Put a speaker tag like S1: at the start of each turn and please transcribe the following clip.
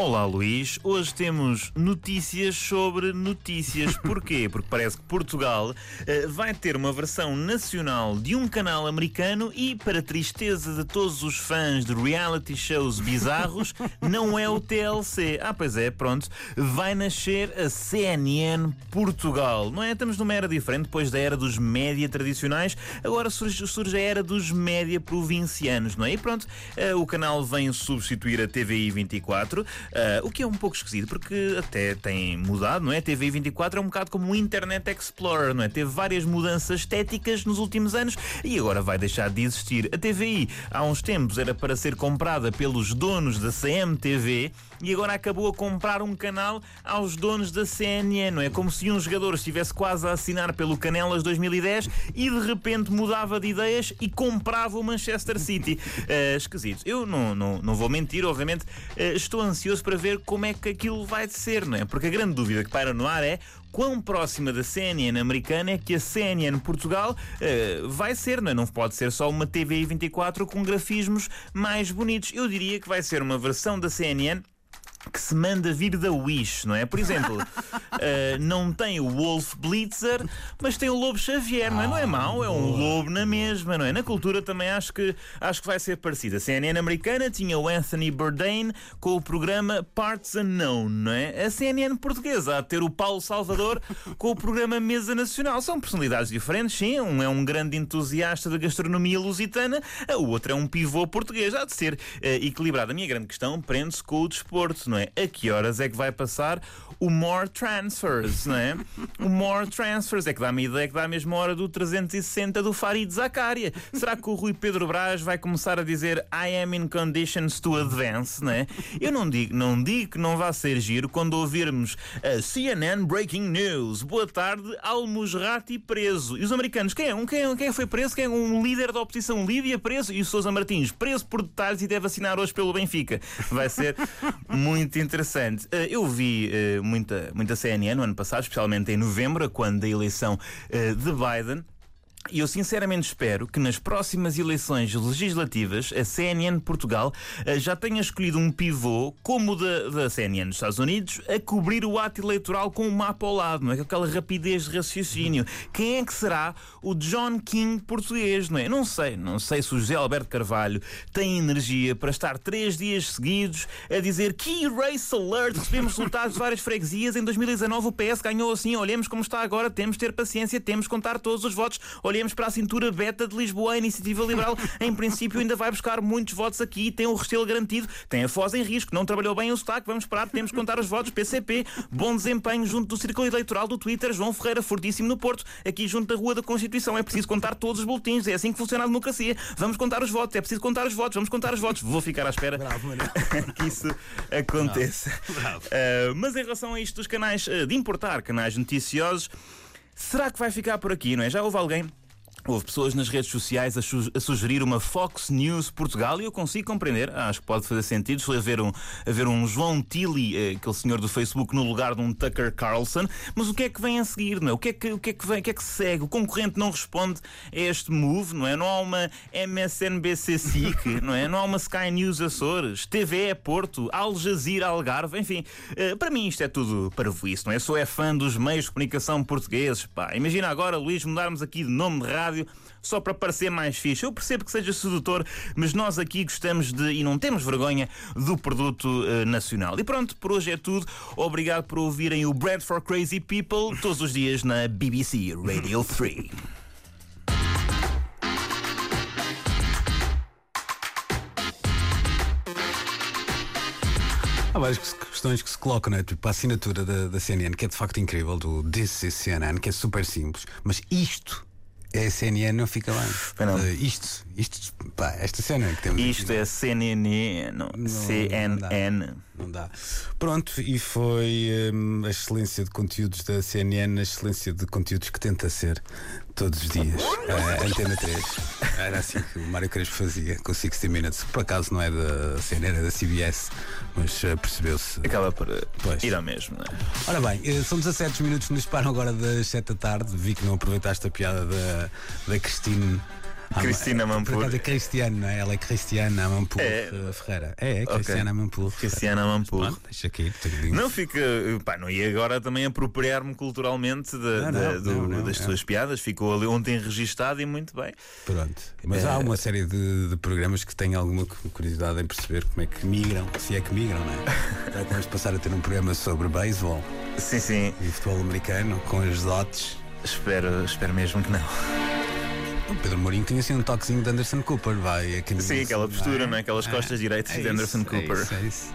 S1: Olá Luís, hoje temos notícias sobre notícias. Porquê? Porque parece que Portugal uh, vai ter uma versão nacional de um canal americano e, para tristeza de todos os fãs de reality shows bizarros, não é o TLC. Ah, pois é, pronto, vai nascer a CNN Portugal. Não é? Estamos numa era diferente, depois da era dos média tradicionais, agora surge, surge a era dos média provincianos, não é? E pronto, uh, o canal vem substituir a TVI 24. Uh, o que é um pouco esquisito, porque até tem mudado, não é? A TVI 24 é um bocado como o Internet Explorer, não é? Teve várias mudanças estéticas nos últimos anos e agora vai deixar de existir. A TVI, há uns tempos, era para ser comprada pelos donos da CMTV e agora acabou a comprar um canal aos donos da CNN, não é? Como se um jogador estivesse quase a assinar pelo Canelas 2010 e de repente mudava de ideias e comprava o Manchester City. Uh, esquisito. Eu não, não, não vou mentir, obviamente, uh, estou ansioso curioso para ver como é que aquilo vai ser, não é? Porque a grande dúvida que paira no ar é quão próxima da CNN americana é que a CNN Portugal uh, vai ser, não é? Não pode ser só uma TVI 24 com grafismos mais bonitos. Eu diria que vai ser uma versão da CNN que se manda vir da Wish, não é? Por exemplo, uh, não tem o Wolf Blitzer, mas tem o Lobo Xavier, não é? Não é mau, é um lobo na mesma, não é? Na cultura também acho que, acho que vai ser parecida. A CNN americana tinha o Anthony Bourdain com o programa Parts Unknown, não é? A CNN portuguesa a ter o Paulo Salvador com o programa Mesa Nacional. São personalidades diferentes, sim. Um é um grande entusiasta da gastronomia lusitana, o outro é um pivô português. Há de ser uh, equilibrado. A minha grande questão prende-se com o desporto, não é? A que horas é que vai passar o More Transfers, não é? O More Transfers é que dá-me ideia que dá a mesma hora do 360 do Farid Zakaria. Será que o Rui Pedro Braz vai começar a dizer I am in conditions to advance, não é? Eu não digo, não digo que não vá ser giro quando ouvirmos a CNN Breaking News. Boa tarde, Al-Musrati preso. E os americanos, quem é? Um, quem, é? quem foi preso? Quem é um líder da oposição Líbia preso? E o Sousa Martins, preso por detalhes e deve assinar hoje pelo Benfica. Vai ser muito interessante. Eh, eu vi eh, muita, muita CNN no ano passado, especialmente em novembro, quando da eleição eh, de Biden. E eu sinceramente espero que nas próximas eleições legislativas a CNN Portugal eh, já tenha escolhido um pivô como o da, da CNN nos Estados Unidos a cobrir o ato eleitoral com um mapa ao lado, não é? Aquela rapidez de raciocínio. Quem é que será o John King português, não é? Não sei, não sei se o José Alberto Carvalho tem energia para estar três dias seguidos a dizer Key Race Alert, recebemos resultados de várias freguesias. Em 2019 o PS ganhou assim, olhemos como está agora, temos de ter paciência, temos de contar todos os votos. Olhemos olhemos para a cintura beta de Lisboa, a Iniciativa Liberal, em princípio, ainda vai buscar muitos votos aqui, tem o restelo garantido, tem a Foz em risco, não trabalhou bem o sotaque, vamos esperar, temos que contar os votos, PCP, bom desempenho junto do Círculo Eleitoral do Twitter, João Ferreira, fortíssimo no Porto, aqui junto da Rua da Constituição, é preciso contar todos os boletins, é assim que funciona a democracia, vamos contar os votos, é preciso contar os votos, vamos contar os votos, vou ficar à espera
S2: Bravo,
S1: que isso aconteça.
S2: Bravo.
S1: Uh, mas em relação a isto dos canais, uh, de importar canais noticiosos, será que vai ficar por aqui, não é? Já houve alguém Houve pessoas nas redes sociais a, su a, sugerir uma Fox News Portugal e eu consigo compreender, acho que pode fazer sentido. Foi haver um, haver um João Tilly, eh, aquele senhor do Facebook, no lugar de um Tucker Carlson. Mas o que é que vem a seguir? Não é? o, que é que, o, que é que vem, o que é que se segue? O concorrente não responde a este move, não é? Não há uma MSNBC SIC, não é? Não há uma Sky News Açores, TV Porto, Al Jazeera Algarve, enfim. Eh, para mim isto é tudo para isso, não é? Sou é fã dos meios de comunicação portugueses, pá. Imagina agora, Luís, mudarmos aqui de nome de rádio rádio só para parecer mais fixe. Eu percebo que seja sedutor, mas nós aqui gostamos de, e não temos vergonha, do produto uh, nacional. E pronto, por hoje é tudo. Obrigado por ouvirem o Bread for Crazy People todos os dias na BBC Radio 3.
S2: Há várias questões que se colocam, né? Tipo, a assinatura da, da CNN, que é de facto incrível, do This is CNN, que é super simples, mas isto a CNN não fica bem. Uh, isto, isto, pá, esta cena que temos
S1: Isto
S2: aqui,
S1: é CNN, CNN.
S2: Não dá. Pronto, e foi hum, a excelência de conteúdos da CNN, a excelência de conteúdos que tenta ser todos os dias. A Antena 3. Era assim que o Mário Crespo fazia com 60 Minutes. Por acaso não é da CNN, é da CBS, mas eh, percebeu-se.
S1: Acaba por eh,
S2: Pois.
S1: ir ao mesmo, não é?
S2: Ora bem, eh, são 17 minutos que nos param agora das 7 da tarde. Vi que não aproveitaste a piada da, da Cristine.
S1: Cristina Amanpour.
S2: Por é Cristiano, não é? Ela é Cristiana Amanpour
S1: É.
S2: eh, Ferreira. É, é Cristiana Amanpour.
S1: Cristiana Amanpour.
S2: Pronto, Deixa aqui,
S1: Não fica. Pá, não ia agora também apropriar-me culturalmente da-
S2: Não, não,
S1: do-
S2: não,
S1: das tuas piadas. Ficou ali ontem registado e muito bem.
S2: Pronto. Mas
S1: É.
S2: há uma série de, de programas que têm alguma cu- curiosidade em perceber como é que migram, se é que migram, não é? Já vamos passar a ter um programa sobre beisebol
S1: Sim, sim.
S2: e futebol americano com as dotes.
S1: Espero, espero mesmo que não.
S2: O Pedro Mourinho tinha assim um toquezinho de Anderson Cooper, vai.
S1: Sim, aquela postura,
S2: é?
S1: não é? Aquelas costas direitas
S2: É
S1: de Anderson
S2: isso, é
S1: Cooper.
S2: isso, é isso.